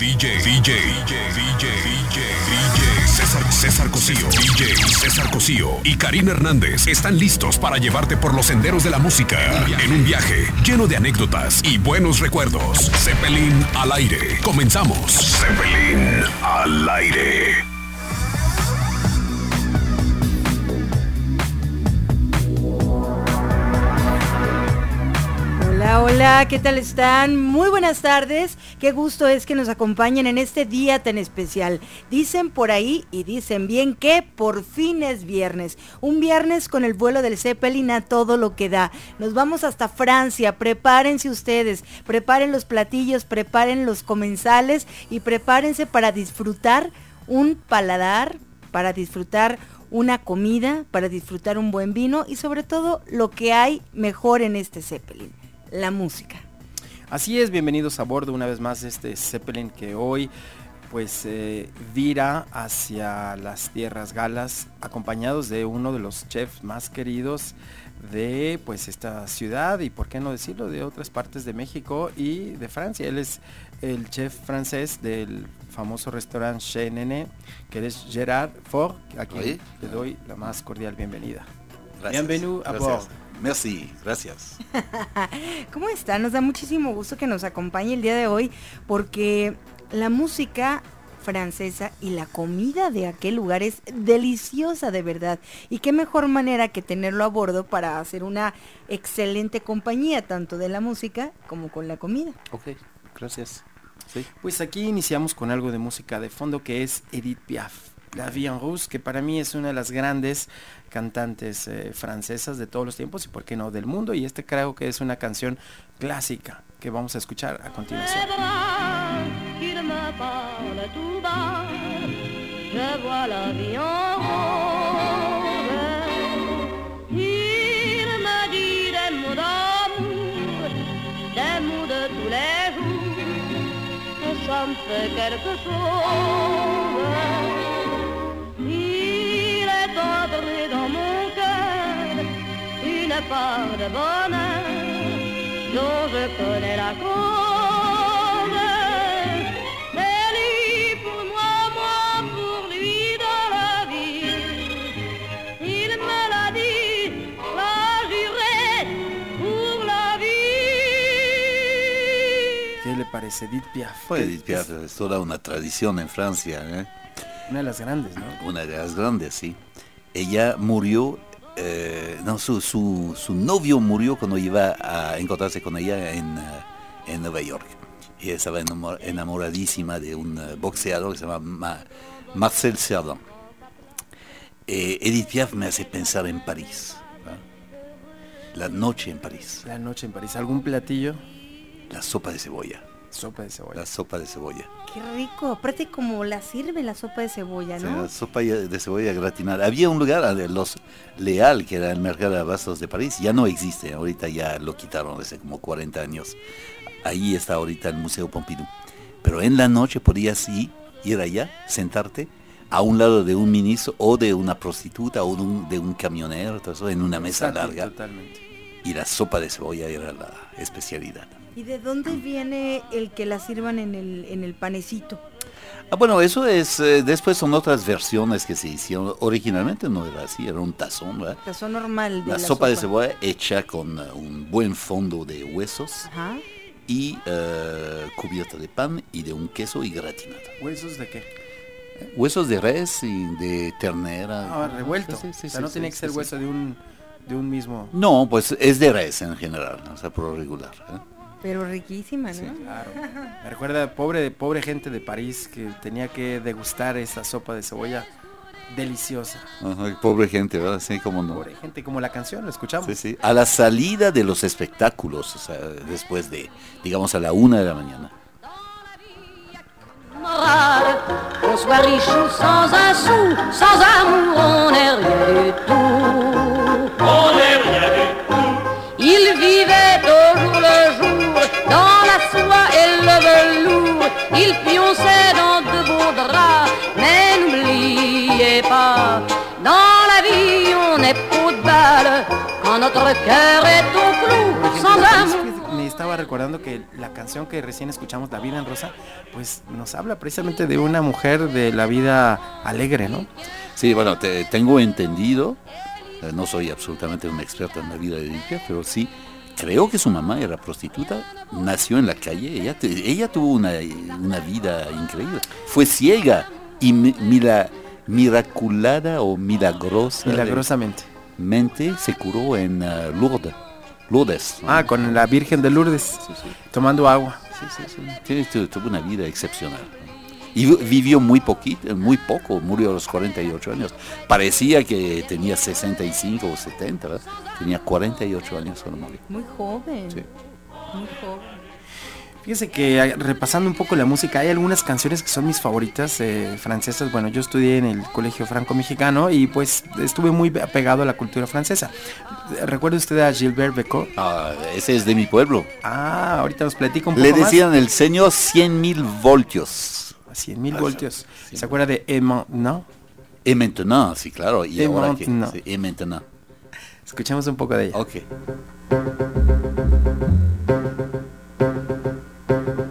DJ, DJ, DJ, DJ, DJ, César, César Cosío, DJ, César Cosío y Karina Hernández están listos para llevarte por los senderos de la música en un viaje lleno de anécdotas y buenos recuerdos. Zeppelin al aire. Comenzamos. Zeppelin al aire. Hola, ¿qué tal están? Muy buenas tardes. Qué gusto es que nos acompañen en este día tan especial. Dicen por ahí y dicen bien que por fin es viernes. Un viernes con el vuelo del Zeppelin a todo lo que da. Nos vamos hasta Francia. Prepárense ustedes. Preparen los platillos, preparen los comensales y prepárense para disfrutar un paladar, para disfrutar una comida, para disfrutar un buen vino y sobre todo lo que hay mejor en este Zeppelin la música. Así es, bienvenidos a bordo una vez más de este Zeppelin que hoy pues eh, vira hacia las tierras galas acompañados de uno de los chefs más queridos de pues esta ciudad y por qué no decirlo de otras partes de México y de Francia. Él es el chef francés del famoso restaurante Chez Nene, que es Gerard Fort, a quien le doy la más cordial bienvenida. Bienvenido a bordo. Merci, gracias. ¿Cómo está? Nos da muchísimo gusto que nos acompañe el día de hoy porque la música francesa y la comida de aquel lugar es deliciosa de verdad. Y qué mejor manera que tenerlo a bordo para hacer una excelente compañía, tanto de la música como con la comida. Ok, gracias. Pues aquí iniciamos con algo de música de fondo que es Edith Piaf. La Vie en Rouge, que para mí es una de las grandes cantantes eh, francesas de todos los tiempos y por qué no del mundo. Y este creo que es una canción clásica que vamos a escuchar a continuación. Part de bonheur dont je connais la cause. C'est lui pour moi, moi pour lui dans la vie. Il me l'a dit, l'a juré pour la vie. ¿Qué le parece Edith Piaf? Pues Edith Piaf es toda una tradición en Francia, ¿eh? Una de las grandes, ¿no? Una de las grandes, sí ella murió, eh, no, su, su, su, novio murió cuando iba a encontrarse con ella en, uh, en Nueva York. Ella estaba enamoradísima de un uh, boxeador que se llama Ma Marcel Cerdan. Eh, Edith Piaf me hace pensar en París. La noche en París. La noche en París. ¿Algún platillo? La sopa de cebolla. Sopa de cebolla. La sopa de cebolla. Qué rico, aparte como la sirve la sopa de cebolla, ¿no? Sí, la sopa de cebolla gratinada. Había un lugar, los Leal, que era el mercado de abastos de París, ya no existe, ahorita ya lo quitaron hace como 40 años. Ahí está ahorita el Museo Pompidou. Pero en la noche podías ir, ir allá, sentarte a un lado de un ministro o de una prostituta o de un, de un camionero, todo eso, en una mesa Exacto, larga. Totalmente. Y la sopa de cebolla era la especialidad. ¿Y de dónde viene el que la sirvan en el, en el panecito? Ah, bueno, eso es, eh, después son otras versiones que se hicieron. Originalmente no era así, era un tazón, ¿verdad? Tazón normal de la, la, sopa, de cebolla hecha con uh, un buen fondo de huesos Ajá. y uh, cubierta de pan y de un queso y gratinada. ¿Huesos de qué? Huesos de res y de ternera. Ah, revuelto. Sí, sí, o sea, sí, no sí, tiene que ser sí. hueso de un de un mismo. No, pues es de res en general, o sea, por lo regular. ¿eh? Pero riquísima, ¿no? Sí, claro. Me recuerda pobre pobre gente de París que tenía que degustar esa sopa de cebolla deliciosa. Ajá, pobre gente, ¿verdad? Sí, como no. Pobre gente, como la canción, lo escuchamos. Sí, sí. A la salida de los espectáculos, o sea, después de, digamos, a la una de la mañana. Morale, qu'on soit riche ou sans un sou, sans amour on cœur est clou, sans necesitaba estaba recordando que la canción que recién escuchamos, La vida en rosa, pues nos habla precisamente de una mujer de la vida alegre, ¿no? Sí, bueno, te- tengo entendido, eh, no soy absolutamente un experto en la vida de Edith, pero sí, creo que su mamá era prostituta, nació en la calle, ella, te- ella tuvo una, una vida increíble. Fue ciega y mi- mira, miraculada o milagrosa. Milagrosamente. Mente se curó en eh, Lourdes. Lourdes. ¿no? Ah, con la Virgen de Lourdes, Sí, sí. tomando agua. Sí, sí, tuvo una vida excepcional. Y vi- vivió muy poquito, muy poco, murió a los 48 años. Parecía que tenía 65 o 70, ¿verdad? Tenía 48 años cuando murió. Muy joven. Sí. Muy joven. Fíjese que repasando un poco la música, hay algunas canciones que son mis favoritas eh, francesas. Bueno, yo estudié en el Colegio Franco-Mexicano y pues estuve muy apegado a la cultura francesa. ¿Recuerda usted a Gilbert Becot? Ah, ese es de mi pueblo. Ah, ahorita nos platica un poco Le más. decían el señor 100 mil voltios. A 100 mil voltios. ¿Se acuerda de Emma? ¿No? Et maintenant, sí, claro. Y ahora que, maintenant. sí, et maintenant. Escuchemos un poco de ella. Ok.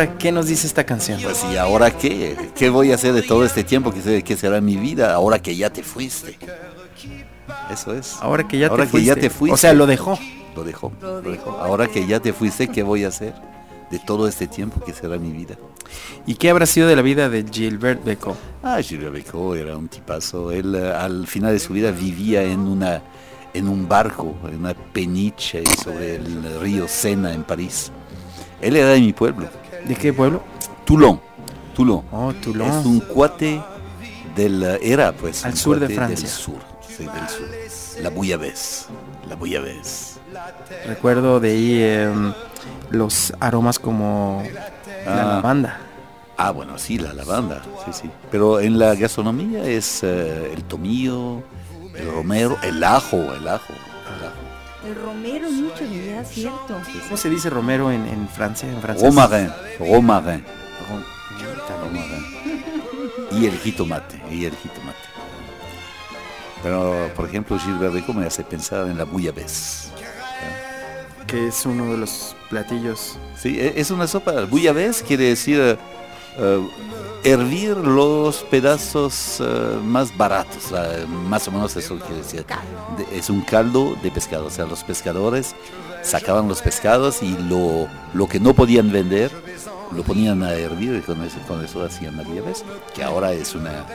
ahora, ¿qué nos dice esta canción? Pues y ahora qué? ¿Qué voy a hacer de todo este tiempo? ¿Qué, se- qué será mi vida ahora que ya te fuiste? Eso es. Ahora que ya Ahora te que fuiste. ya te fuiste. O sea, lo dejó. Lo dejó. Lo dejó. Ahora que ya te fuiste, ¿qué voy a hacer de todo este tiempo que será mi vida? ¿Y qué habrá sido de la vida de Gilbert Becot? Ah, Gilles Becot era un tipazo. Él eh, al final de su vida vivía en una en un barco, en una peniche sobre el río Sena en París. Él era de mi pueblo, ¿De qué pueblo? Toulon. Toulon. Oh, Toulon. Es un cuate del era pues Al sur de Francia. Del sur, sí, del sur. La Bouillabaisse. La Bouillabaisse. Recuerdo de ahí em, los aromas como la Ah. lavanda. Ah, bueno, sí, la lavanda, sí, sí. Pero en la gastronomía es eh, el tomillo, el romero, el ajo, el ajo, el ajo. El romero mucho ya, cierto. ¿Cómo se dice romero en, en Francia? En francés? Romarin, romarin, romarin. Y el jitomate, y el jitomate. Pero, por ejemplo, Gilbert Becot me hace pensar en la bouillabaisse. Que es uno de los platillos. Sí, e- es una sopa. Bouillabaisse quiere decir eh, eh, hervir los pedazos eh, más baratos, más o menos eso quiere decir. De- es un caldo de pescado, o sea, los pescadores sacaban los pescados y lo, lo que no podían vender lo ponían a hervir y con eso, con eso hacían la que ahora es, una,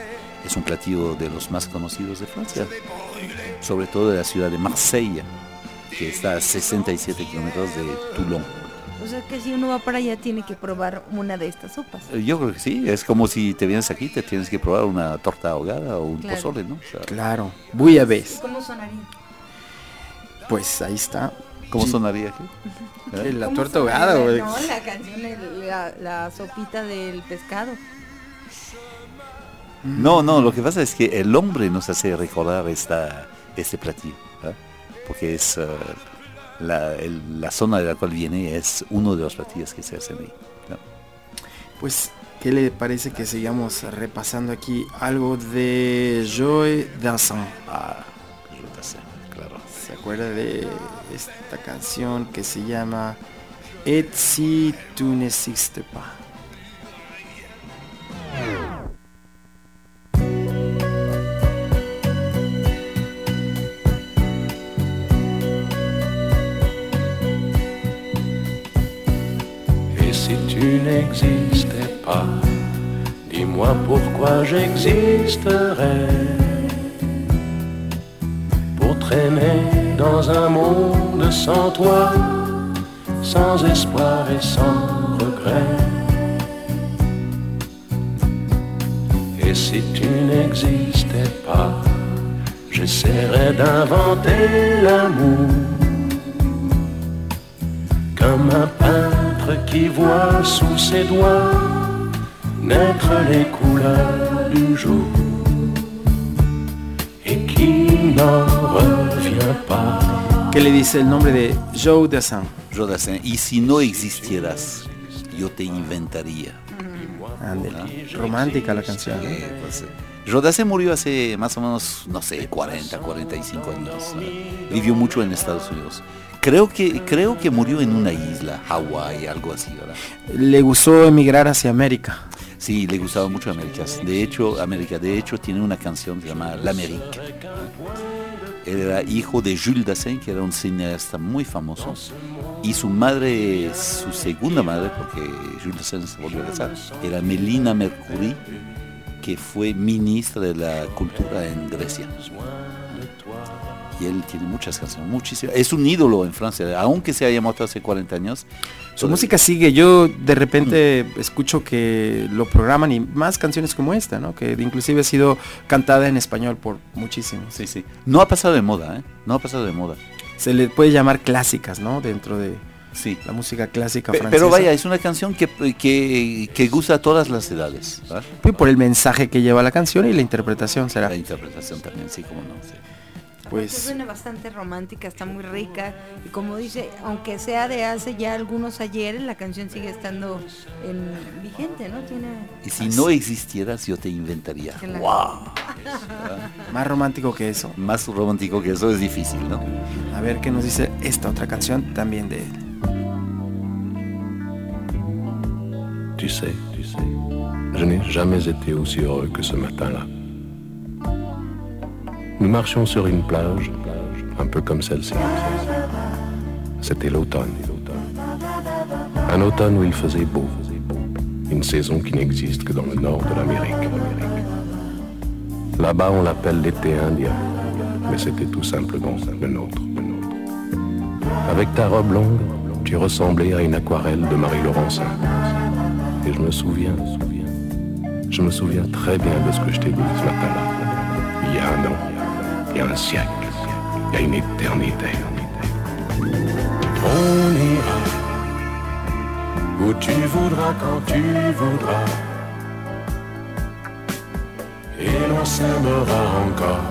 es un platillo de los más conocidos de Francia, sobre todo de la ciudad de Marsella, que está a 67 kilómetros de Toulon. O sea que si uno va para allá tiene que probar una de estas sopas. Eh, Yo creo que sí, es como si te vienes aquí, te tienes que probar una torta ahogada o un Claro. pozole, ¿no? O sea, Claro. Bouillabaisse. ¿Cómo sonaría? Pues ahí está. ¿Cómo Sí. sonaría aquí? ¿Eh? La ¿Cómo torta sonaría? ahogada, güey. No, la canción, la, la sopita del pescado. No, no, lo que pasa es que el hombre nos hace recordar esta, este platillo, ¿eh? porque es eh, la, el- la zona de la cual viene es uno de los platillos que se hacen ahí. ¿no? Pues, ¿qué le parece que sigamos repasando aquí algo de Joy Danson? Ah, no sé, claro. ¿Se acuerda de esta canción que se llama Et si tu n'existes pas? Pourquoi j'existerais. Pour traîner dans un monde sans toi, sans espoir et sans regret. Et si tu n'existais pas, j'essaierais d'inventer l'amour. Comme un peintre qui voit sous ses doigts naître les couleurs du jour et qui n'en revient pas. ¿Qué le dice el nombre de Joe Dassin? Jodassin, y si no existieras, yo te inventaría. Ándele. Romántica la canción. Eh, pues, Jodassin murió hace más o menos, no sé, 40, 45 años. ¿no? Vivió mucho en Estados Unidos. Creo que, creo que murió en una isla, Hawái, algo así, ¿verdad? Le gustó emigrar hacia América. Sí, le gustaba mucho América. De hecho, América, de hecho, tiene una canción que se llama L'Amérique. Era hijo de Jules Dassin, que era un cineasta muy famoso. Y su madre, su segunda madre, porque Jules Dassin se volvió a casar, era Melina Mercury, que fue ministra de la cultura en Grecia. Y él tiene muchas canciones, muchísimas. Es un ídolo en Francia, aunque se haya muerto hace 40 años. Su música sigue. Yo de repente escucho que lo programan y más canciones como esta, ¿no? Que inclusive ha sido cantada en español por muchísimos. Sí, sí. No ha pasado de moda, ¿eh? No ha pasado de moda. Se le puede llamar clásicas, ¿no? Dentro de Sí. la música clásica Pe- francesa. Pero vaya, es una canción que, que, que gusta a todas las edades. ¿verdad? Por el mensaje que lleva la canción y la interpretación será. La interpretación también, sí, como no. sí. Pues suena bastante romántica, está muy rica y como dice, aunque sea de hace ya algunos ayeres, la canción sigue estando en- vigente, ¿no? Tiene Y si no existieras, yo te inventaría. Claro. ¡Wow! más romántico que eso. Más romántico que eso es difícil, ¿no? A ver qué nos dice esta otra canción también de él. Tu sais, tu sais, je n'ai jamais été aussi heureux que ce matin-là. Nous marchions sur une plage, un peu comme celle-ci. C'était l'automne. Un automne où il faisait beau. Une saison qui n'existe que dans le nord de l'Amérique. Là-bas, on l'appelle l'été indien, mais c'était tout simplement le nôtre. Avec ta robe longue, tu ressemblais à une aquarelle de Marie Laurencin. Et je me souviens, je me souviens très bien de ce que je t'ai dit ce matin-là. Il y a un an, il y a un siècle, il y a une éternité. On ira où tu voudras quand tu voudras. Et l'on s'aimera encore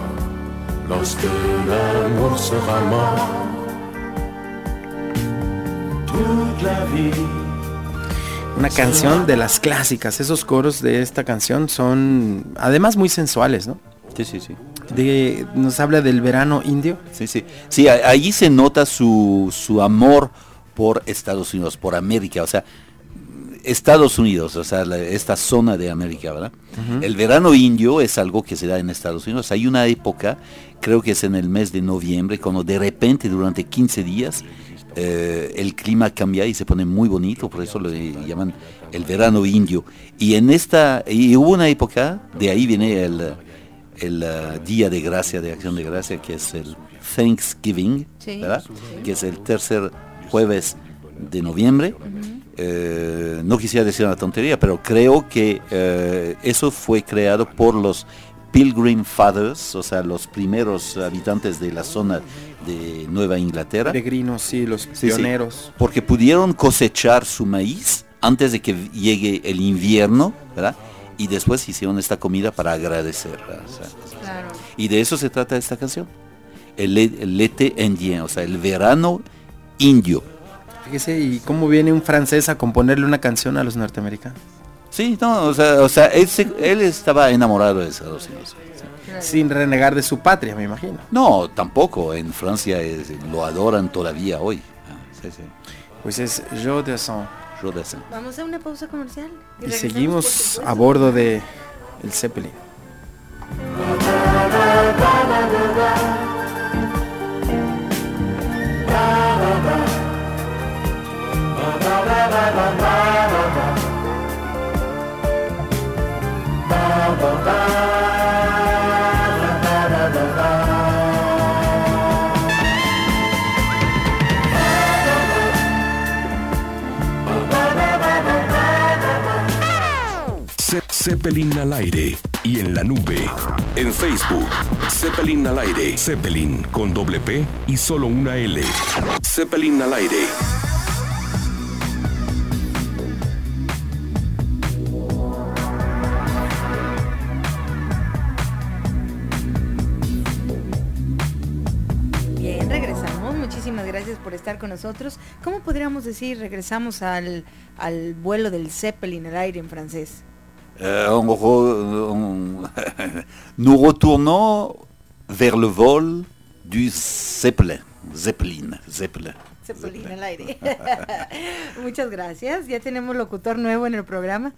lorsque l'amour sera mort. Toute la vie. Una canción de las clásicas. Esos coros de esta canción son además muy sensuales, ¿no? Sí, sí, sí. De, nos habla del verano indio. Sí, sí. Sí, allí se nota su, su amor por Estados Unidos, por América, o sea, Estados Unidos, o sea, la- esta zona de América, ¿verdad? El verano indio es algo que se da en Estados Unidos. Hay una época, creo que es en el mes de noviembre, cuando de repente durante 15 días eh, el clima cambia y se pone muy bonito, por eso lo llaman el verano indio. Y en esta, y hubo una época, de ahí viene el, el eh, Día de Gracia, de Acción de Gracia, que es el Thanksgiving, Sí. ¿verdad? Que es el tercer jueves de noviembre. Eh, no quisiera decir una tontería, pero creo que eh, eso fue creado por los Pilgrim Fathers, o sea, los primeros habitantes de la zona de Nueva Inglaterra. Peregrinos, sí, los Sí, sí. pioneros. Porque pudieron cosechar su maíz antes de que llegue el invierno, ¿verdad? Y después hicieron esta comida para agradecer. O sea, Claro. y de eso se trata esta canción. El, el l'été indien, o sea, el verano indio. Fíjese, ¿y cómo viene un francés a componerle una canción a los norteamericanos? Sí, no, o sea, o sea él, se- él estaba enamorado de Estados Unidos. Sin renegar de su patria, me imagino. No, tampoco. En Francia es- lo adoran todavía hoy. Ah, sí, sí. Pues es Joe Dassin. Vamos a una pausa comercial. Y seguimos a bordo de el Zeppelin. Ze- Zeppelin al aire y en la nube. En Facebook, Zeppelin al aire. Zeppelin con doble P y solo una L. Zeppelin al aire. Bien, regresamos. Muchísimas gracias por estar con nosotros. ¿Cómo podríamos decir regresamos al, al vuelo del Zeppelin al aire en francés? Euh, on re- on- nous retournons vers le vol du Zeppelin. Zeppelin. Zeppelin. Zeppelin al aire. Muchas gracias. Ya tenemos locutor nuevo en el programa.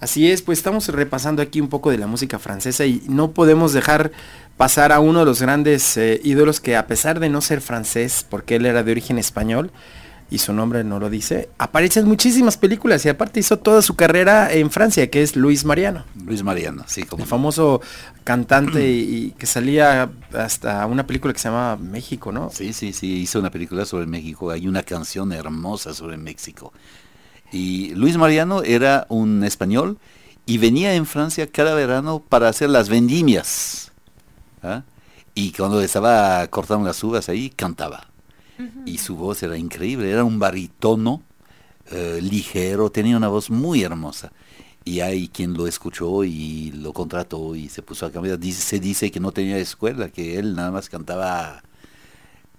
Así es, pues estamos repasando aquí un poco de la música francesa y no podemos dejar pasar a uno de los grandes eh, ídolos que a pesar de no ser francés, porque él era de origen español y su nombre no lo dice, aparece en muchísimas películas y aparte hizo toda su carrera en Francia, que es Luis Mariano, Luis Mariano, sí, como el famoso cantante y, y que salía hasta una película que se llama México, ¿no? Sí, sí, sí, hizo una película sobre México, hay una canción hermosa sobre México. Y Luis Mariano era un español y venía en Francia cada verano para hacer las vendimias. ¿ah? Y cuando estaba cortando las uvas ahí, cantaba. Y su voz era increíble, era un barítono eh, ligero, tenía una voz muy hermosa. Y hay quien lo escuchó y lo contrató y se puso a cambiar. Dice- se dice que no tenía escuela, que él nada más cantaba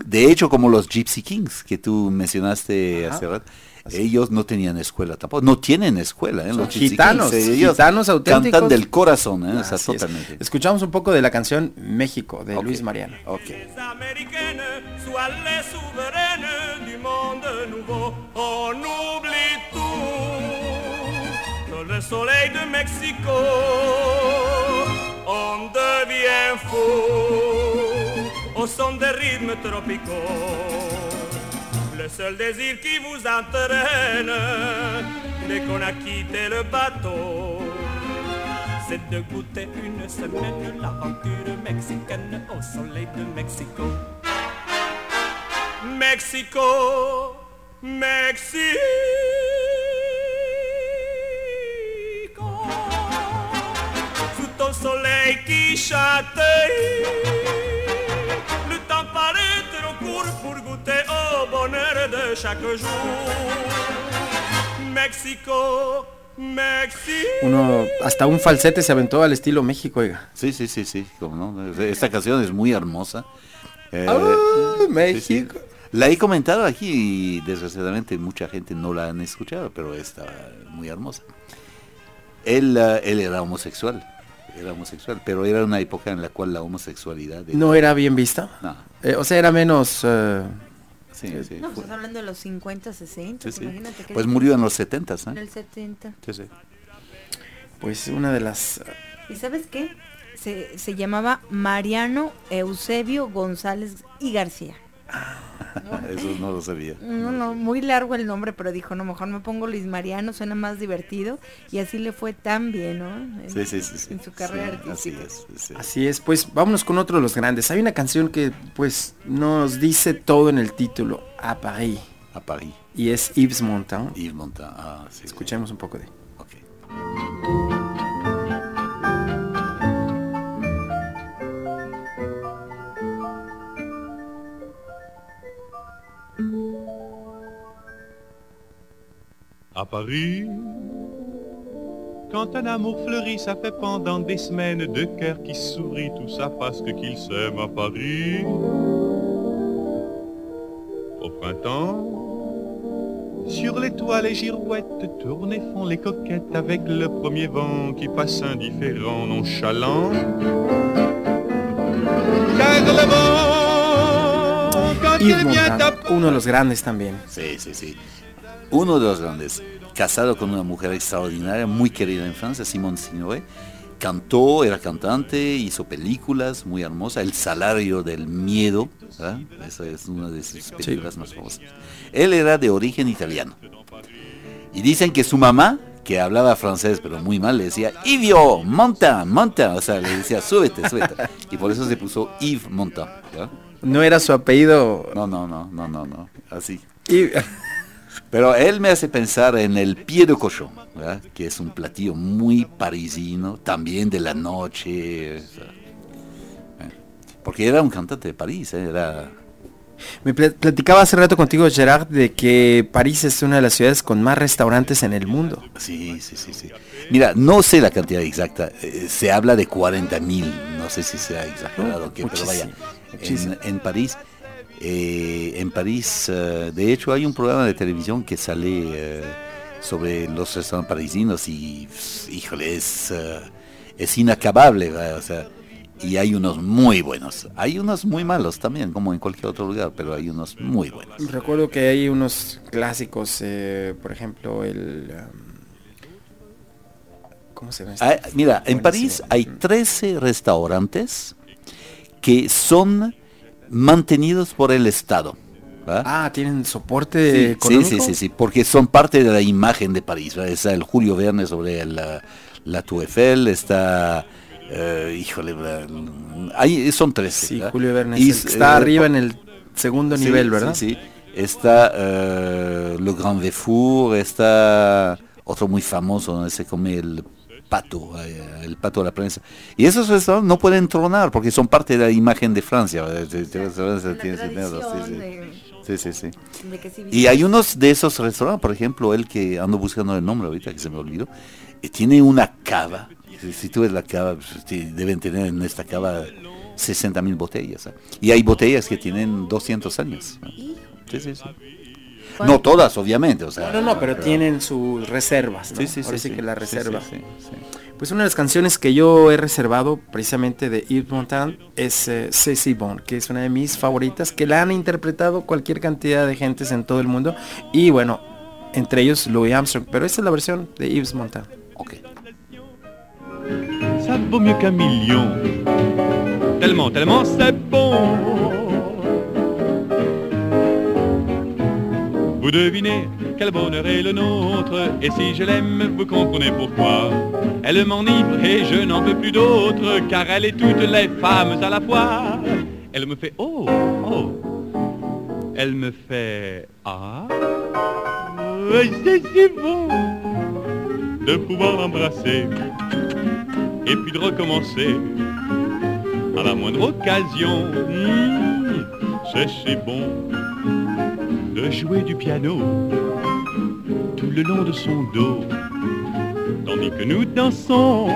de hecho, como los Gypsy Kings que tú mencionaste hace rato, ellos no tenían escuela tampoco, no tienen escuela, ¿eh? Son los gitanos, ellos gitanos auténticos. Cantan del corazón, ¿eh? O sea, Así es. Escuchamos un poco de la canción México de Ok. Luis Mariano. Ok. Les américaines soient les souveraines du monde nouveau. On oublie tout. Dans le soleil de Mexico, on devient fou au son des rythmes tropicaux. Le seul désir qui vous entraîne dès qu'on a quitté le bateau c'est de goûter une semaine l'aventure mexicaine au soleil de Mexico. Mexico, Mexico. Sous ton soleil qui châtaille, le temps paraît trop court pour goûter bonheur de chaque jour. Mexico, Mexico. Uno, hasta un falsete se aventó al estilo México, oiga. Sí, sí, sí, sí, como no. Esta canción es muy hermosa. Eh, Ah, sí, sí. México. La he comentado aquí y desgraciadamente mucha gente no la han escuchado, pero está muy hermosa. Él, eh, él era homosexual, era homosexual, pero era una época en la cual la homosexualidad... No era bien vista. No, Eh, o sea, era menos... eh, sí, sí, No, fue- estás hablando de los 50, 60. sí, sí. Imagínate que Pues murió en los 70, en ¿eh? el 70. Sí, sí. pues una de las... ¿Y sabes qué? Se, se llamaba Mariano Eusebio González y García. Eso no lo sabía. No, no, muy largo el nombre, pero dijo, no, mejor me pongo Luis Mariano, suena más divertido. Y así le fue tan bien, ¿no? En, Sí, sí, sí, sí. en su carrera Sí, así artística. es, sí. Así es, pues vámonos con otro de los grandes. Hay una canción que pues nos dice todo en el título, A Paris. A París, Y es Yves Montand. Yves Montand. Ah, sí. Escuchemos un poco de... À Paris, quand un amour fleurit, ça fait pendant des semaines deux cœurs qui sourient, tout ça parce que qu'ils s'aiment à Paris. Au printemps, sur les toits les girouettes tournent et font les coquettes avec le premier vent qui passe indifférent, nonchalant. Car le vent, quand Yves il vient à uno de los grandes también. Sí, sí, sí. Uno de los grandes. Casado con una mujer extraordinaria, muy querida en Francia, Simone Signoret. Cantó, era cantante, hizo películas muy hermosas. El salario del miedo, ¿verdad? esa es una de sus películas más famosas. Él era de origen italiano. Y dicen que su mamá, que hablaba francés pero muy mal, le decía, Ivio, monta, monta. O sea, le decía, súbete, súbete. Y por eso se puso Yves Montand. ¿ya? No era su apellido... No, no, no, no, no, no. Así. Y- Pero él me hace pensar en el pie de cochón, ¿verdad? que es un platillo muy parisino, también de la noche. Porque era un cantante de París, ¿eh? era... Me pla- platicaba hace rato contigo, Gerard, de que París es una de las ciudades con más restaurantes en el mundo. Sí, sí, sí, sí. Mira, no sé la cantidad exacta, eh, se habla de 40 mil, no sé si sea exagerado o qué, pero vaya, en París, eh, en París, eh, de hecho hay un programa de televisión que sale eh, sobre los restaurantes parisinos y, híjole, es, es inacabable, o sea, y hay unos muy buenos, hay unos muy malos también, como en cualquier otro lugar, pero hay unos muy buenos. Recuerdo que hay unos clásicos, por ejemplo, el... um, ¿Cómo se llama? este? Ah, mira, en. París hay 13 restaurantes que son mantenidos por el Estado. ¿va? Ah, tienen soporte Sí, sí, económico. sí, sí, sí, porque son parte de la imagen de París. ¿va? Está el Julio Verne sobre la, la Tour Eiffel, está, eh, híjole, ¿verdad? Ahí son 13. Sí, ¿verdad? Julio Verne Y, es el que está eh, arriba en el segundo Sí, nivel, sí, ¿verdad? Sí, Está eh, Le Grand Véfour, está otro muy famoso donde se come el pato, eh, el pato de la prensa. Y esos restaurantes no pueden tronar porque son parte de la imagen de Francia. sí, sí. Sí, Y hay unos de esos restaurantes, por ejemplo, el que ando buscando el nombre ahorita que se me olvidó, eh, tiene una cava. Si, tú ves la cava, pues, deben tener en esta cava 60 mil botellas. ¿eh? Y hay botellas que tienen 200 años. ¿eh? Sí, sí, sí. No todas, obviamente. O sea, No, no, pero tienen sus reservas, ¿no? Sí, sí, Ahora sí, sí sí. que la Sí, sí, reserva. sí, sí. Pues una de las canciones que yo he reservado precisamente de Yves Montand es eh, C'est si bon, que es una de mis favoritas, que la han interpretado cualquier cantidad de gentes en todo el mundo. Y bueno, entre ellos Louis Armstrong, pero esta es la versión de Yves Montand. Ok. ça vaut mieux qu'un million. Tellement, tellement c'est bon. Vous devinez quel bonheur est le nôtre, et si je l'aime, vous comprenez pourquoi. Elle m'enivre et je n'en veux plus d'autre, car elle est toutes les femmes à la fois. Elle me fait oh, oh. Elle me fait ah. C'est si bon de pouvoir l'embrasser et puis de recommencer à la moindre occasion. Mmh, c'est si bon de jouer du piano tout le long de son dos, tandis que nous dansons.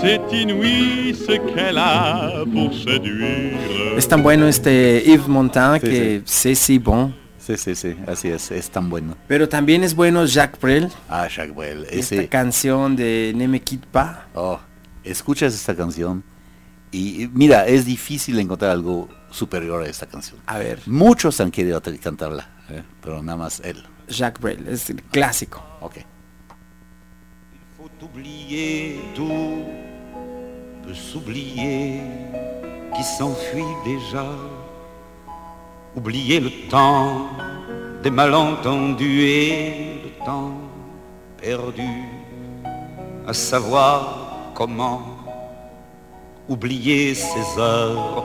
C'est inouï ce qu'elle a pour séduire. Es tan bueno este Yves Montand Sí, que C'est si bon. Sí, sí, sí, así es, es tan bueno. Pero también es bueno Jacques Brel, Ah, Jacques Brel, esta ese... canción de Ne me quitte pas. Oh, escuchas esta canción y mira, es difícil encontrar algo superior a esta canción. A ver, Muchos han querido te- cantarla, ¿eh? pero nada más él. Jacques Brel, es el clásico. Ok. faut oublier tout, peut s'oublier qui s'enfuit déjà. Oublier le temps des malentendus et le temps perdu à savoir comment oublier ces heures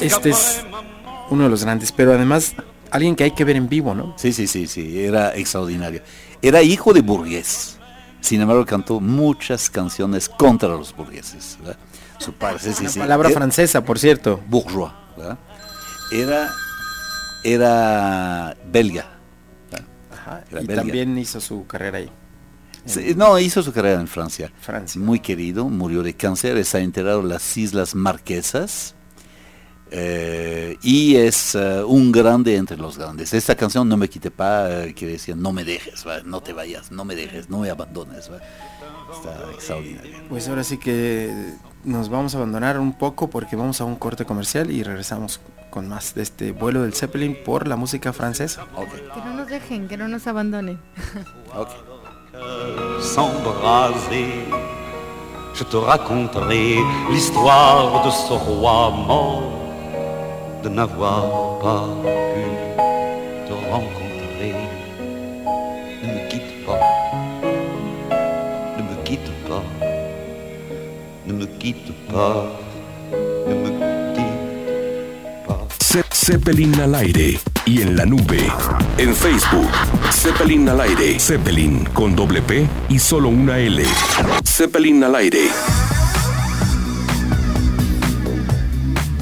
Este es uno de los grandes, pero además alguien que hay que ver en vivo, ¿no? Sí, sí, sí, sí, era extraordinario. Era hijo de burgués. Sin embargo, cantó muchas canciones contra los burgueses. ¿verdad? Su padre, sí, sí, Una sí. palabra Era francesa, por cierto. Bourgeois. ¿verdad? Era, era belga. Ajá, Era y belga. también hizo su carrera ahí. Sí, no, hizo su carrera en Francia. Francia. Muy querido, murió de cáncer, está enterrado en las Islas Marquesas. eh, y es eh, un grande entre los grandes. Esta canción, No me quite pa, eh, que decía, no me dejes, ¿va? no te vayas, no me dejes, no me abandones. ¿va? está extraordinario. Pues ahora sí que nos vamos a abandonar un poco porque vamos a un corte comercial y regresamos con más de este vuelo del Zeppelin por la música francesa. Que no nos dejen, que no nos abandonen. S'embraser. Je te raconterai l'histoire de ce roi mort, de n'avoir pas pu te rencontrer. Ne me quitte pas, ne me quitte pas, ne me quitte pas, Zeppelin al aire y en la nube. En Facebook, Zeppelin al aire. Zeppelin con doble P y solo una L. Zeppelin al aire.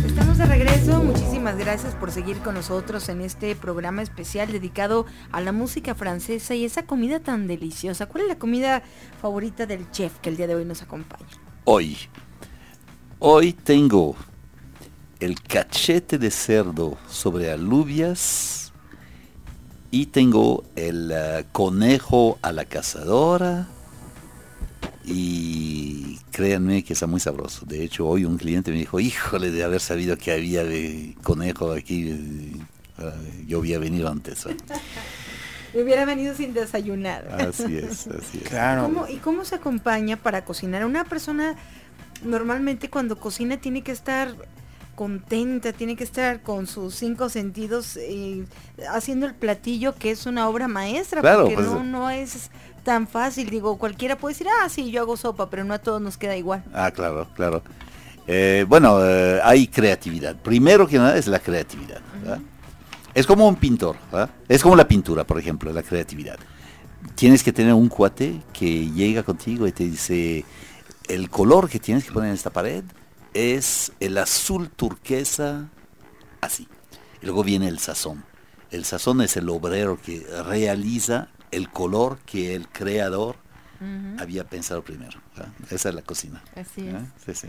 Estamos de regreso. Muchísimas gracias por seguir con nosotros en este programa especial dedicado a la música francesa y esa comida tan deliciosa. ¿Cuál es la comida favorita del chef que el día de hoy nos acompaña? Hoy, hoy tengo el cachete de cerdo sobre alubias y tengo el eh, conejo a la cazadora y créanme que está muy sabroso. De hecho, hoy un cliente me dijo, híjole, de haber sabido que había de conejo aquí, eh, eh, yo había venido antes. ¿eh? Me hubiera venido sin desayunar. Así es, así es. ¿Cómo- ¿Y cómo se acompaña para cocinar? Una persona normalmente cuando cocina tiene que estar contenta, tiene que estar con sus cinco sentidos eh, haciendo el platillo que es una obra maestra, Claro, porque pues, no, no es tan fácil. Digo, cualquiera puede decir, ah, sí, yo hago sopa, pero no a todos nos queda igual. Ah, claro, claro. Eh, bueno, eh, hay creatividad. Primero que nada es la creatividad. Es como un pintor, ¿verdad? es como la pintura, por ejemplo, la creatividad. Tienes que tener un cuate que llega contigo y te dice, el color que tienes que poner en esta pared es el azul turquesa, así. Y luego viene el sazón. El sazón es el obrero que realiza el color que el creador había pensado primero. ¿verdad? Esa es la cocina. Así ¿verdad? Sí, sí.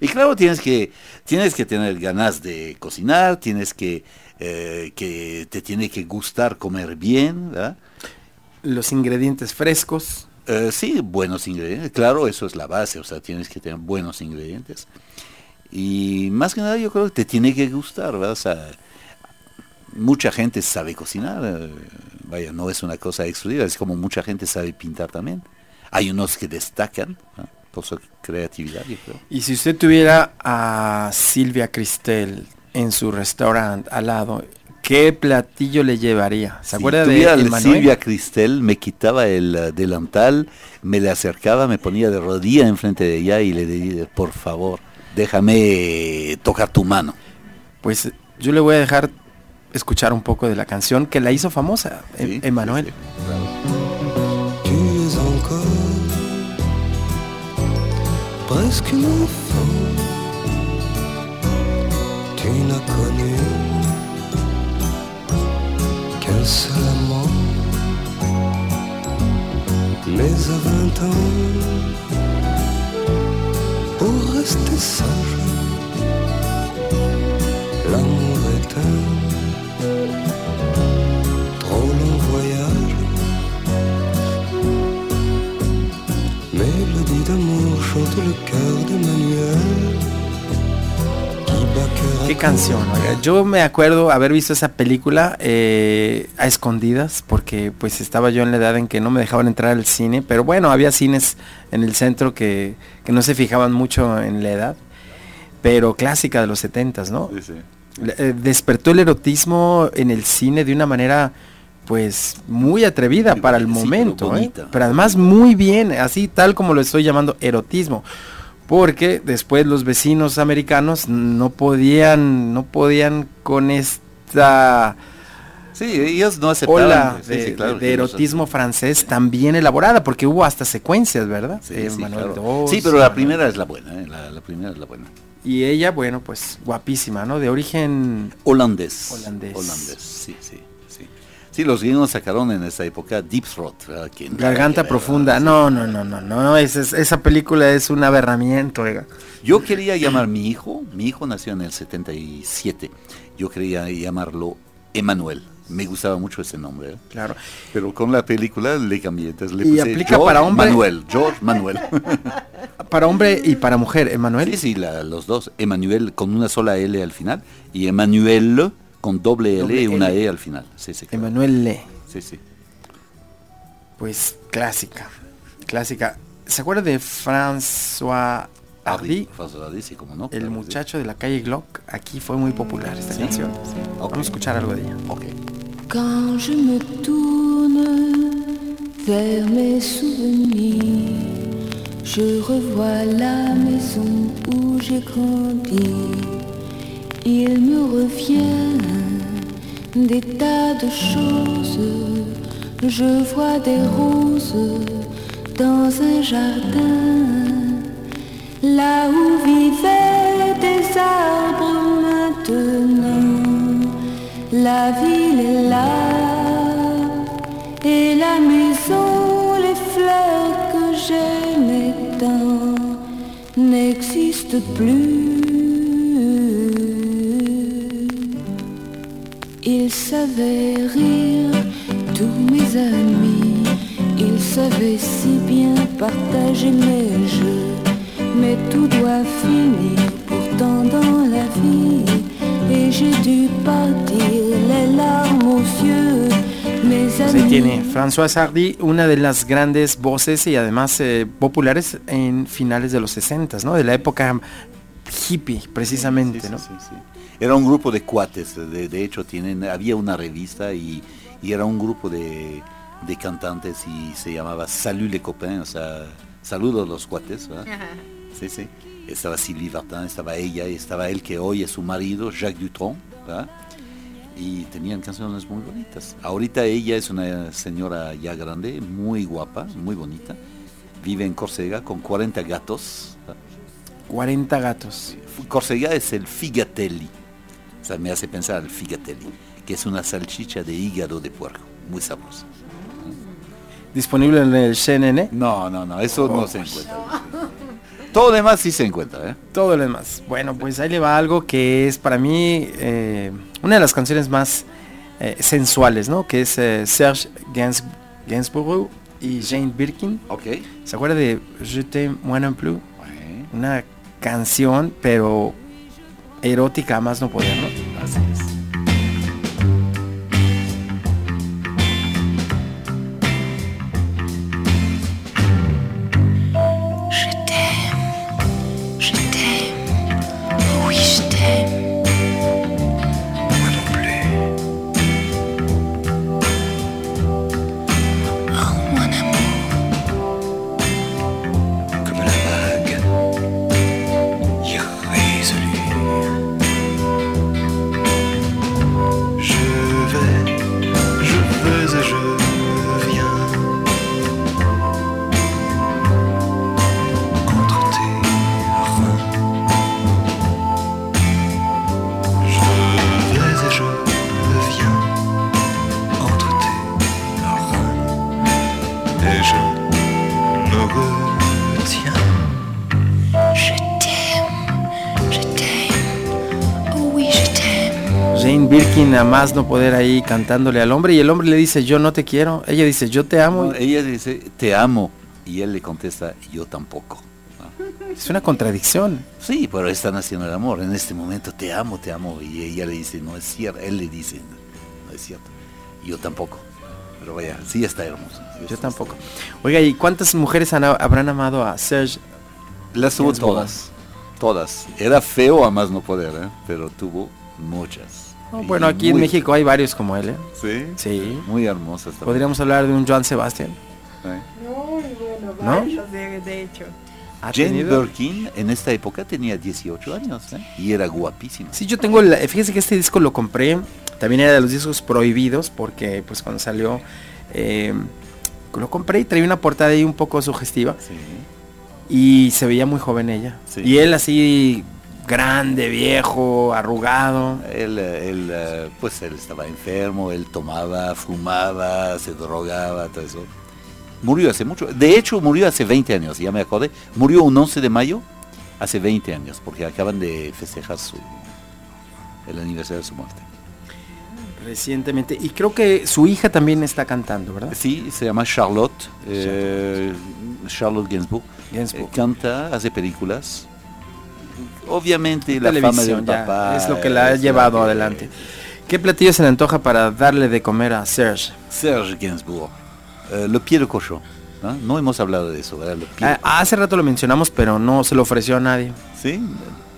Y claro, tienes que, tienes que tener ganas de cocinar, tienes que, eh, que te tiene que gustar comer bien, ¿verdad? Los ingredientes frescos. Eh, sí, buenos ingredientes, claro, eso es la base, o sea, tienes que tener buenos ingredientes. Y más que nada yo creo que te tiene que gustar, ¿verdad? O sea, mucha gente sabe cocinar, eh, vaya, no es una cosa exclusiva, es como mucha gente sabe pintar también. Hay unos que destacan por su creatividad, yo creo. Y si usted tuviera a Silvia Cristel en su restaurante al lado, ¿qué platillo le llevaría? ¿Se Si acuerda de Emanuel? Silvia Cristel, me quitaba el eh, delantal, me le acercaba, me ponía de rodilla enfrente de ella y le diría, por favor, déjame tocar tu mano. Pues yo le voy a dejar escuchar un poco de la canción que la hizo famosa, Sí, Em- Emanuel. Tu es encore presque un enfant. Tu n'as connu qu'un seul amant. Mais à vingt ans, pour l'amour est un trop long voyage. Mélodie d'amour chante le cœur d'Emmanuel. Qué canción, oiga. Yo me acuerdo haber visto esa película eh, a escondidas, porque pues estaba yo en la edad en que no me dejaban entrar al cine, pero bueno, había cines en el centro que, que no se fijaban mucho en la edad, pero clásica de los setentas, ¿no? Le- eh, despertó el erotismo en el cine de una manera pues muy atrevida para el sí, pero momento, ¿eh? pero además muy bien, así tal como lo estoy llamando erotismo, porque después los vecinos americanos no podían, no podían con esta Sí, ellos no aceptaban. ola sí, de, sí, claro, de que ellos- erotismo francés tan bien elaborada, porque hubo hasta secuencias, ¿verdad? Sí, Eh, sí, Manuel claro. II, Sí, pero la Manuel- primera es la buena, ¿eh? la, la primera es la buena. Y ella, bueno, pues guapísima, ¿no? De origen Holandés. Holandés. Holandés, sí, sí, sí. Los gringos sacaron en esa época Deep Throat. Garganta ver, profunda. No, no, no, no, no. Esa, es- esa película es un aberramiento, oiga. Yo quería llamar a mi hijo, mi hijo nació en el 77, yo quería llamarlo Emanuel, Me gustaba mucho ese nombre. ¿eh? Claro. Pero con la película le cambié. Entonces le Y puse aplica George para hombre- Manuel. George Manuel. Para hombre y para mujer, Emanuel. sí, sí, la- los dos. Emanuel con una sola L al final. Y Emanuel con doble L Doble y una L. E al final. Sí, sí. claro. Emanuel Le. Sí, sí. Pues clásica. Clásica. ¿Se acuerda de François Hardy? François Hardy, sí, como no. El claro que sí. muchacho de la calle Glock. Aquí fue muy popular esta Sí. canción. Ok. Vamos a escuchar algo de ella. Ok. Quand je me tourne vers mes souvenirs, je revois la maison où j'ai grandi. Il me revient des tas de choses. Je vois des roses dans un jardin. Là où vivaient des arbres maintenant. La ville est là et la maison, les fleurs que j'aimais tant n'existent plus. Ils savaient rire, tous mes amis, ils savaient si bien partager mes jeux, mais tout doit finir pourtant dans la vie. Et j'ai dû partir les larmes aux yeux, ahí tiene. François Hardy, una de las grandes voces y además eh, populares en finales de los 60, ¿no? De la época hippie, precisamente, Sí, sí, ¿no? sí, sí. Era un grupo de cuates, de, de hecho tienen, había una revista y, y era un grupo de, de cantantes y se llamaba Salut les copains, o sea, saludos los cuates. ¿verdad? Sí, sí. Estaba Sylvie Vartan, estaba ella y estaba él que hoy es su marido, Jacques Dutronc. ¿verdad? Y tenían canciones muy bonitas. Ahorita ella es una señora ya grande, muy guapa, muy bonita. Vive en Córcega con 40 gatos. ¿verdad? 40 gatos. Córcega es el figatelli. O sea, me hace pensar al figatelli, que es una salchicha de hígado de puerco, muy sabrosa. Disponible en el CNN. No, no, no, eso no se encuentra. Todo lo demás sí se encuentra, ¿eh? Todo lo demás. Bueno, pues ahí le va algo que es para mí eh, una de las canciones más eh, sensuales, ¿no? Que es eh, Serge Gainsbourg Gainsbourg y Jane Birkin. Ok. ¿Se acuerda de Je t'aime moi non plus? Una canción, pero erótica más no poder. Así es. Más no poder ahí cantándole al hombre y el hombre le dice yo no te quiero. Ella dice yo te amo. No, ella dice, te amo. Y él le contesta, yo tampoco. Es una contradicción. Sí, pero están haciendo el amor. En este momento, te amo, te amo. Y ella le dice, no es cierto. Él le dice, no es cierto. Yo tampoco. Pero vaya, sí está hermoso. Yo tampoco. Oiga, ¿y cuántas mujeres han- habrán amado a Serge? Las tuvo todas. Todas. Era feo a más no poder, ¿eh? pero tuvo muchas. Oh, bueno, aquí en muy- México hay varios como él. ¿eh? Sí. Sí. Muy hermosas también. Podríamos hablar de un Joan Sebastián. ¿eh? ¿No? varios, de, de hecho. ¿Ha Jane? Birkin en esta época tenía 18 años ¿eh? y era guapísima. Sí, yo tengo, la, fíjese que este disco lo compré, también era de los discos prohibidos, porque pues cuando salió, eh, lo compré y traía una portada ahí un poco sugestiva, Sí. y se veía muy joven ella. Sí. Y él así, grande, viejo, arrugado. Él, eh, él, eh, pues él estaba enfermo, él tomaba, fumaba, se drogaba, todo eso. Murió hace mucho. De hecho, murió hace 20 años, ya me acordé. Murió un 11 de mayo, hace 20 años, porque acaban de festejar su, el aniversario de su muerte. recientemente. Y creo que su hija también está cantando, ¿verdad? Sí, se llama Charlotte, eh, Charlotte Gainsbourg. Gainsbourg. Eh, canta, hace películas. Obviamente la fama de un ya, papá es lo que la ha llevado que- adelante. ¿Qué platillo se le antoja para darle de comer a Serge? Serge Gainsbourg, eh, le pied de cochon. ¿no? No hemos hablado de eso, ¿verdad? Le pied de Ah, hace rato lo mencionamos, pero no se lo ofreció a nadie. Sí.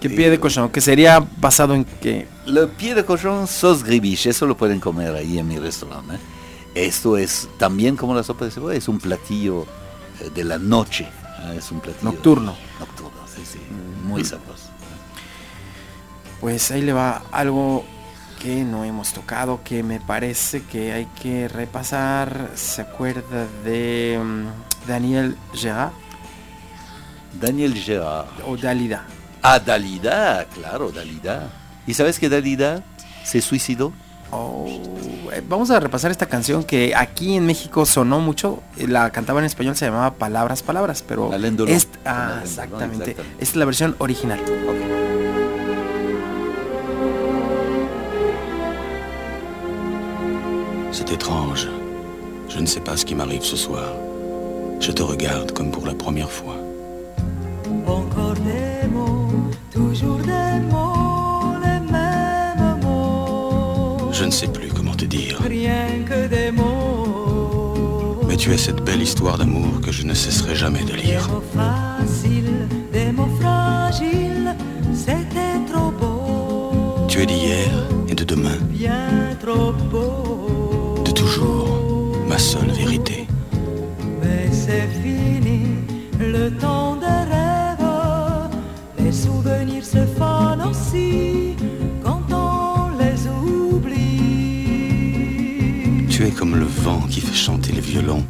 ¿Qué pie de cochon? Que sería basado en que Le pied de cochon sauce gribiche, eso lo pueden comer ahí en mi restaurante. ¿eh? Esto es también como la sopa de cebolla, es un platillo eh, de la noche. ¿Eh? Es un platillo Nocturno. Nocturno, sí, sí. Muy sabroso. Pues ahí le va algo que no hemos tocado, que me parece que hay que repasar. ¿Se acuerda de mm, Daniel Gerard Daniel Gerard. o Dalida? Ah, Dalida, claro, Dalida. ¿Y sabes que Dalida se suicidó? Oh, eh, vamos a repasar esta canción que aquí en México sonó mucho. eh, La cantaba en español, se llamaba Palabras, Palabras, pero Delon. esta- ah, Delon, exactamente. exactamente. Esta es la versión original. C'est étrange. Je ne sais pas ce qui m'arrive ce soir. Je te regarde comme pour la première fois. Encore des mots, toujours sais plus comment te dire. Rien que des mots. Mais tu es cette belle histoire d'amour que je ne cesserai jamais de lire. Des mots faciles, des mots fragiles, c'était trop beau. Tu es d'hier et de demain, Bien trop beau. de toujours, ma seule vérité. Mais c'est fini, le temps des rêves. Les souvenirs se fanent aussi comme le vent qui fait chanter les violons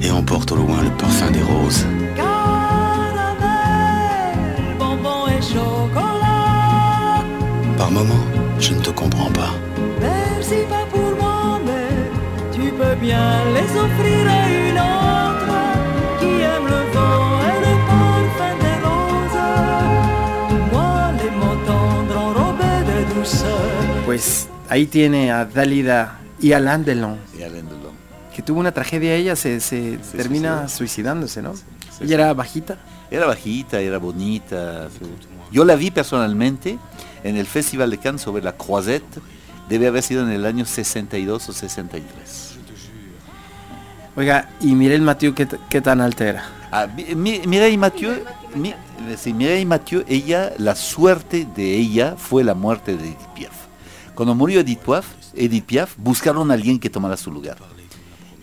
et emporte au loin le parfum des roses. Caramel, bonbons et chocolat. Par moments, je ne te comprends pas. Merci pas pour moi, mais tu peux bien les offrir à une autre qui aime le vent et le parfum des roses. Moi, les mots tendres enrobés de douceur. Pues ahí tiene a Dalida y Alain Delon, Y Alain Delon. Tuvo una tragedia. Ella se, se termina suicidándose, ¿no? Ella era bajita. Era bajita, era bonita. Yo la vi personalmente en el Festival de Cannes sobre la Croisette. Debe haber sido en el año 62 o 63. Oiga, y Mireille Mathieu, ¿qué, qué tan alta era? Ah, Mi- Mi- Mireille Mathieu, Mi- sí, Mireille Mathieu, ella, la suerte de ella fue la muerte de Edith Piaf. Cuando murió Edith Piaf, Edith Piaf, buscaron a alguien que tomara su lugar.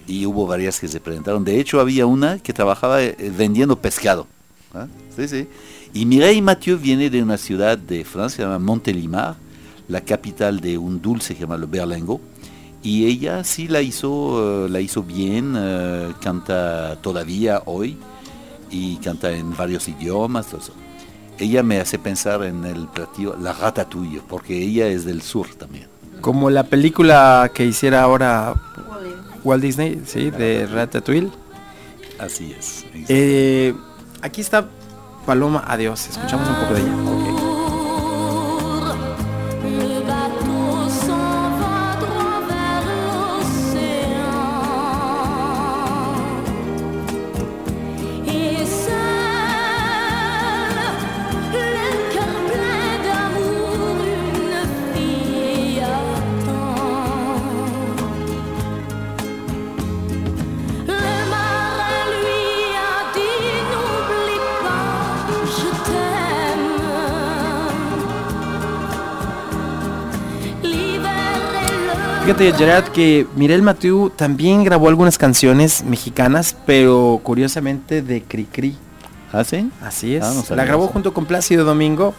Y hubo varias que se presentaron. De hecho, había una que trabajaba eh, vendiendo pescado. ¿ah? Sí, sí. Y Mireille Mathieu viene de una ciudad de Francia, se llama Montélimar, la capital de un dulce que se llama le berlingot. Y ella sí la hizo, eh, la hizo bien, eh, canta todavía hoy y canta en varios idiomas. todo eso. Ella me hace pensar en el platillo La Ratatouille, porque ella es del sur también. Como la película que hiciera ahora Walt Disney, sí, de Ratatouille. Así es. Eh, aquí está Paloma Adiós. Escuchamos un poco de ella. Fíjate, Gerard, que Mirel Mathieu también grabó algunas canciones mexicanas, pero curiosamente de Cricri. ¿Ah, sí? Así es. Ah, no la grabó eso. junto con Plácido Domingo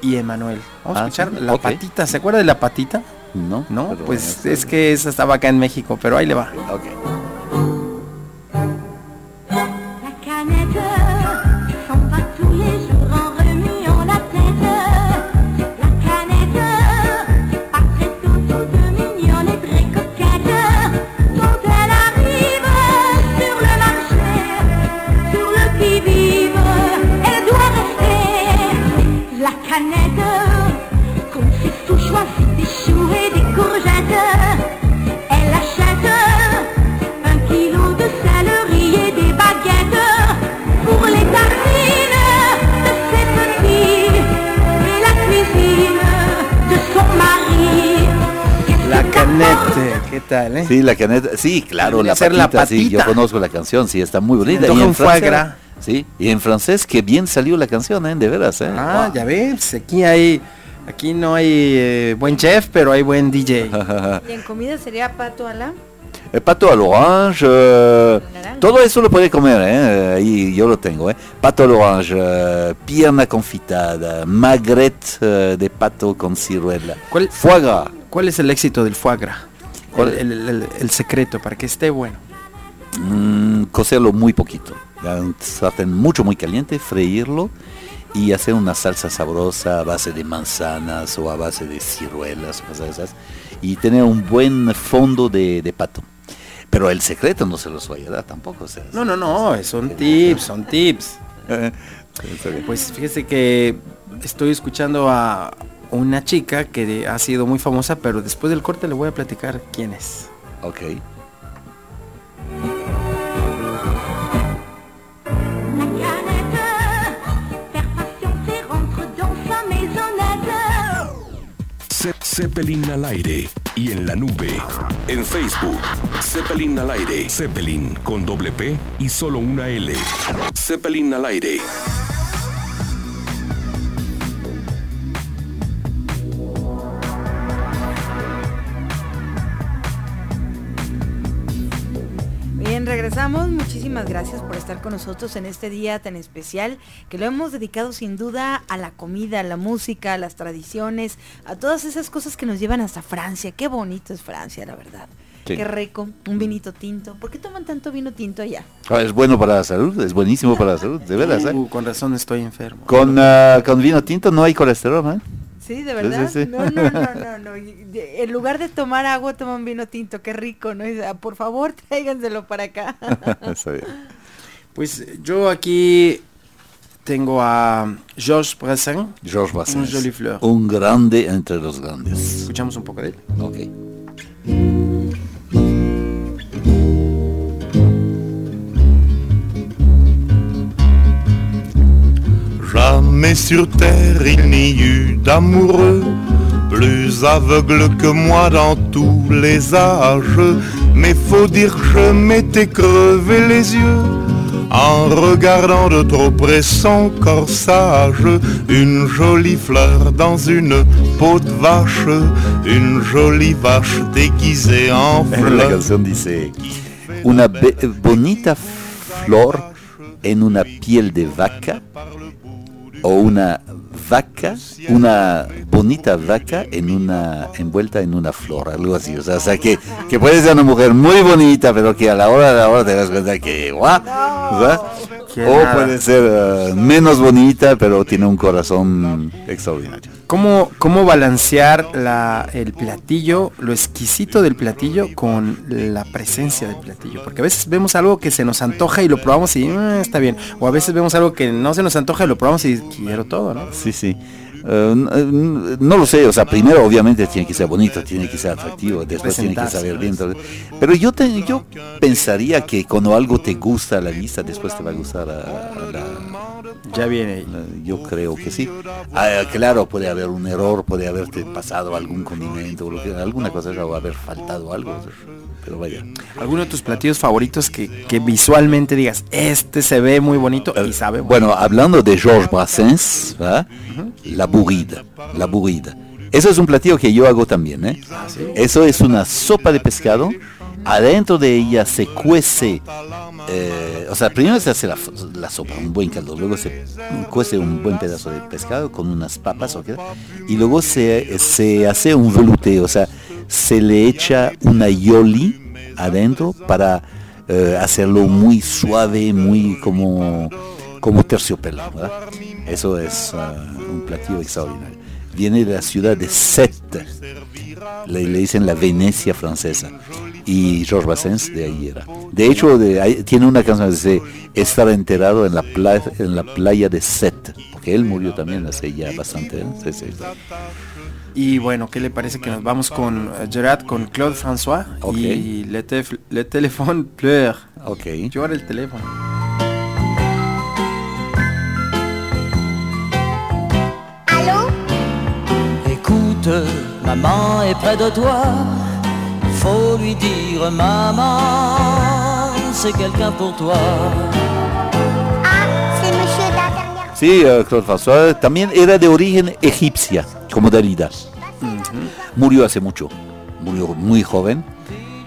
y Emanuel. Vamos a Ah, escuchar sí, La. Patita. ¿Se acuerda de La Patita? No. No, pues es que esa estaba acá en México, pero ahí le va. Ok. ¿Qué tal, eh? Sí, la caneta, sí, claro, la ser patita, la sí, yo patita. conozco la canción, sí, está muy bonita. Y en un foie francés, gras. sí, y en francés, que bien salió la canción, ¿eh? de veras, ¿eh? Ah, ya ves, aquí hay, aquí no hay eh, buen chef, pero hay buen DJ. Y en comida sería pato a la... El pato al orange, eh, todo eso lo puede comer, ¿eh? ahí yo lo tengo. ¿eh? Pato al orange, eh, pierna confitada, magret eh, de pato con ciruela, ¿Cuál, foie gras. cuál es el éxito del foie gras? ¿Cuál? El, el- el- el secreto para que esté bueno. Mm, cocerlo muy poquito, sartén mucho muy caliente, freírlo y hacer una salsa sabrosa a base de manzanas o a base de ciruelas, cosas esas, y tener un buen fondo de, de pato. Pero el secreto no se los voy a dar tampoco. o sea, No, no, no, son tips, son tips. Pues fíjese que estoy escuchando a una chica que ha sido muy famosa, pero después del corte le voy a platicar quién es. Ok. Ze- Zeppelin al aire y en la nube. En Facebook, Zeppelin al aire. Zeppelin con doble P y solo una L. Zeppelin al aire. Regresamos. Muchísimas gracias por estar con nosotros en este día tan especial que lo hemos dedicado sin duda a la comida, a la música, a las tradiciones, a todas esas cosas que nos llevan hasta Francia. Qué bonito es Francia, la verdad. Sí. Qué rico, un vinito tinto. ¿Por qué toman tanto vino tinto allá? Ah, Es bueno para la salud, es buenísimo para la salud, de veras. ¿eh? Uh, con razón estoy enfermo. Con, ah, con vino tinto no hay colesterol, ¿eh? Sí, de verdad. sí, sí. No, no, no, no, no. En lugar de tomar agua, toman vino tinto. Qué rico, ¿no? Y, ah, Por favor, tráiganselo para acá. Está bien. Pues yo aquí tengo a Georges Brassens. Georges Un Brassens, joli fleur. un grande entre los grandes. Escuchamos un poco de él. Ok. Jamais sur terre il n'y eut d'amoureux plus aveugle que moi dans tous les âges. Mais faut dire que je m'étais crevé les yeux en regardant de trop près son corsage. Une jolie fleur dans une peau de vache, une jolie vache déguisée en La fleur. canción dice, una bonita flor en una piel de vaca o una vaca, una bonita vaca en una envuelta en una flor, algo así. O sea, o sea, que, que puede ser una mujer muy bonita, pero que a la hora de la hora te das cuenta que guau. O nada. puede ser eh, menos bonita, pero tiene un corazón extraordinario. ¿Cómo, cómo balancear la, el platillo, lo exquisito del platillo con la presencia del platillo? Porque a veces vemos algo que se nos antoja y lo probamos y "Ah, está bien. O a veces vemos algo que no se nos antoja y lo probamos y quiero todo, ¿no? Sí, sí. Eh, n- no lo sé, o sea, primero obviamente tiene que ser bonito, tiene que ser atractivo, después tiene que saber bien. Pero yo te- yo pensaría que cuando algo te gusta a la vista, después te va a gustar a, a la... Ya viene. Eh, Yo creo que sí. Ah, claro, puede haber un error, puede haberte pasado algún condimento, alguna cosa, o haber faltado algo. Pero vaya. ¿Alguno de tus platillos favoritos que, que visualmente digas, este se ve muy bonito y sabe Bueno, hablando de Georges Brassens, la burrida, la burrida. Eso es un platillo que yo hago también, ¿eh? Eso es una sopa de pescado. Adentro de ella se cuece, eh, o sea, primero se hace la, sopa, un buen caldo, luego se cuece un buen pedazo de pescado con unas papas, ¿ok? y luego se, se hace un velouté, o sea, se le echa una yoli adentro para eh, hacerlo muy suave, muy como, como terciopelo, ¿verdad? Eso es ah, un platillo extraordinario. Viene de la ciudad de Sète, le, le dicen la Venecia francesa, y Georges Brassens de ahí era. De hecho, de ahí- tiene una canción que dice, estaba enterrado en la, playa, en la playa de Sète, porque él murió también hace ya bastante, ¿eh? Sí, sí. Y bueno, ¿qué le parece que nos vamos con eh, Gerard, con Claude François y Le, Téléphone Pleure? Ok. Llora el teléfono. Écoute, maman est près de toi. faut lui dire maman, c'est quelqu'un pour toi. Sí, eh, Claude François también era de origen egipcia, como Dalida. Murió hace mucho, murió muy joven.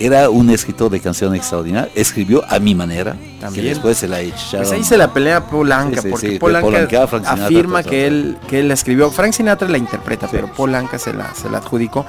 Era un escritor de canción extraordinario. Escribió a mi manera, que También. después se la echaron. Pues ahí se la pelea Paul Anka, Sí, sí, porque sí, Sinatra, afirma que él, que él la escribió. Frank Sinatra la interpreta, pero Paul Anka se la, se la adjudicó.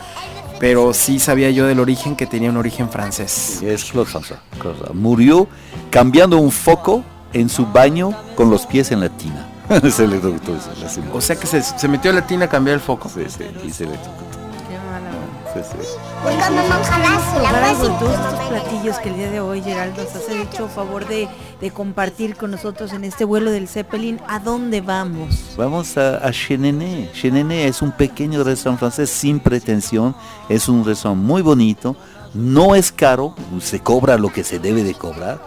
Pero sí sabía yo del origen que tenía un origen francés. Es Claude François. Claude François. Murió cambiando un foco en su baño con los pies en la tina. se le se lastimó. O sea que se, se metió a la tina a cambiar el foco. Sí, sí, y se electrocutó. Qué mala. Sí, sí. Hablar algo de todos estos platillos que el día de hoy Geraldo nos has hecho favor de, de compartir con nosotros en este vuelo del Zeppelin. ¿A dónde vamos? Vamos a, a Chenené. Chenené es un pequeño restaurante francés sin pretensión. Es un restaurante muy bonito. No es caro. Se cobra lo que se debe de cobrar.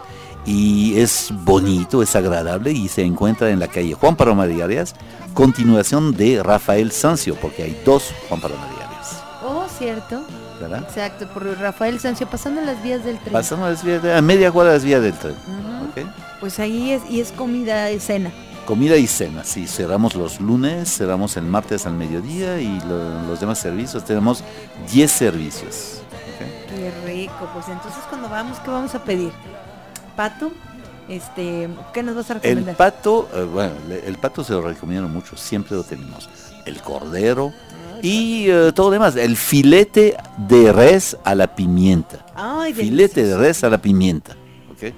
Y es bonito, es agradable y se encuentra en la calle Juan Paloma de Arias, continuación de Rafael Sancio, porque hay dos Juan Paloma de Arias. Oh, cierto. ¿Verdad? Exacto, por Rafael Sancio, pasando las vías del tren. Pasamos a, las vías de- a media cuadra las vías del tren. Pues ahí es, y es comida, es cena. Comida y cena, sí, cerramos los lunes, cerramos el martes al mediodía y lo- los demás servicios, tenemos 10 servicios. Qué rico, pues entonces cuando vamos, ¿qué vamos a pedir? Pato, este, ¿qué nos vas a El recomendar? pato, eh, bueno, el pato se lo recomiendo mucho, siempre lo tenemos. El cordero y eh, todo lo demás. El filete de res a la pimienta. Ay, Filete de res a la pimienta. ¿ok?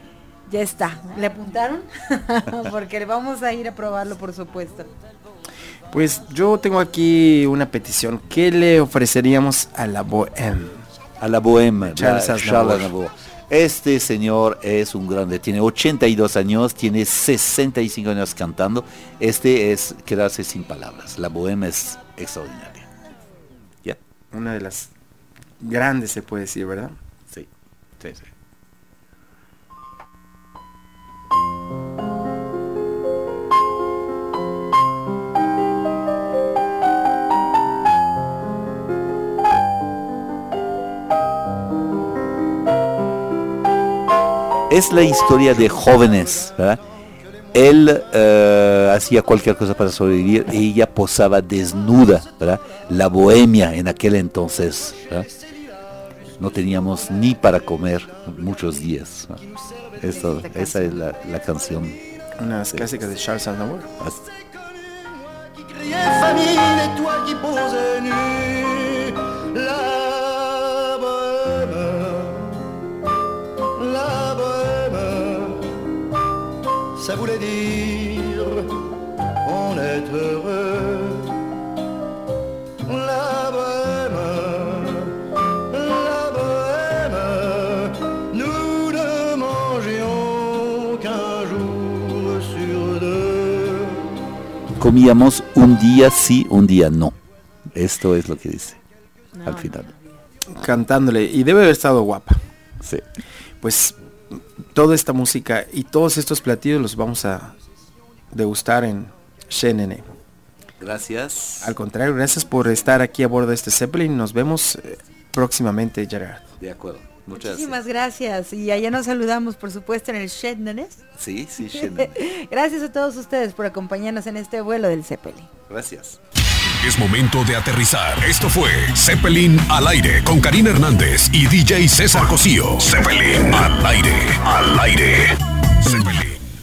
Ya está. ¿Le apuntaron? Porque vamos a ir a probarlo, por supuesto. Pues yo tengo aquí una petición. ¿Qué le ofreceríamos a la Bohème? A la bohème, Charles. Charles Aznavour. Este señor es un grande, tiene 82 años, tiene 65 años cantando. Este es quedarse sin palabras. La bohème es extraordinaria. Una de las grandes se puede decir, ¿verdad? Sí, sí, sí. Es la historia de jóvenes, ¿verdad? Él eh, hacía cualquier cosa para sobrevivir, ella posaba desnuda, ¿verdad? La bohemia en aquel entonces, ¿verdad? No teníamos ni para comer muchos días. Esto, esa es la, la canción. Una de las clásicas de Charles Aznavour. Comíamos un día sí, un día no. Esto es lo que dice al final. Cantándole. Y debe haber estado guapa. Sí. Pues toda esta música y todos estos platillos los vamos a degustar en Shenene. Gracias. Al contrario, gracias por estar aquí a bordo de este Zeppelin. Nos vemos eh, próximamente, Gerard. De acuerdo. Muchas gracias. Muchísimas gracias. Y allá nos saludamos, por supuesto, en el Shed, ¿no es? Sí, sí, Shannon. Gracias a todos ustedes por acompañarnos en este vuelo del Zeppelin. Gracias. Es momento de aterrizar. Esto fue Zeppelin al aire con Karina Hernández y DJ César Cosío. Zeppelin al aire, al aire.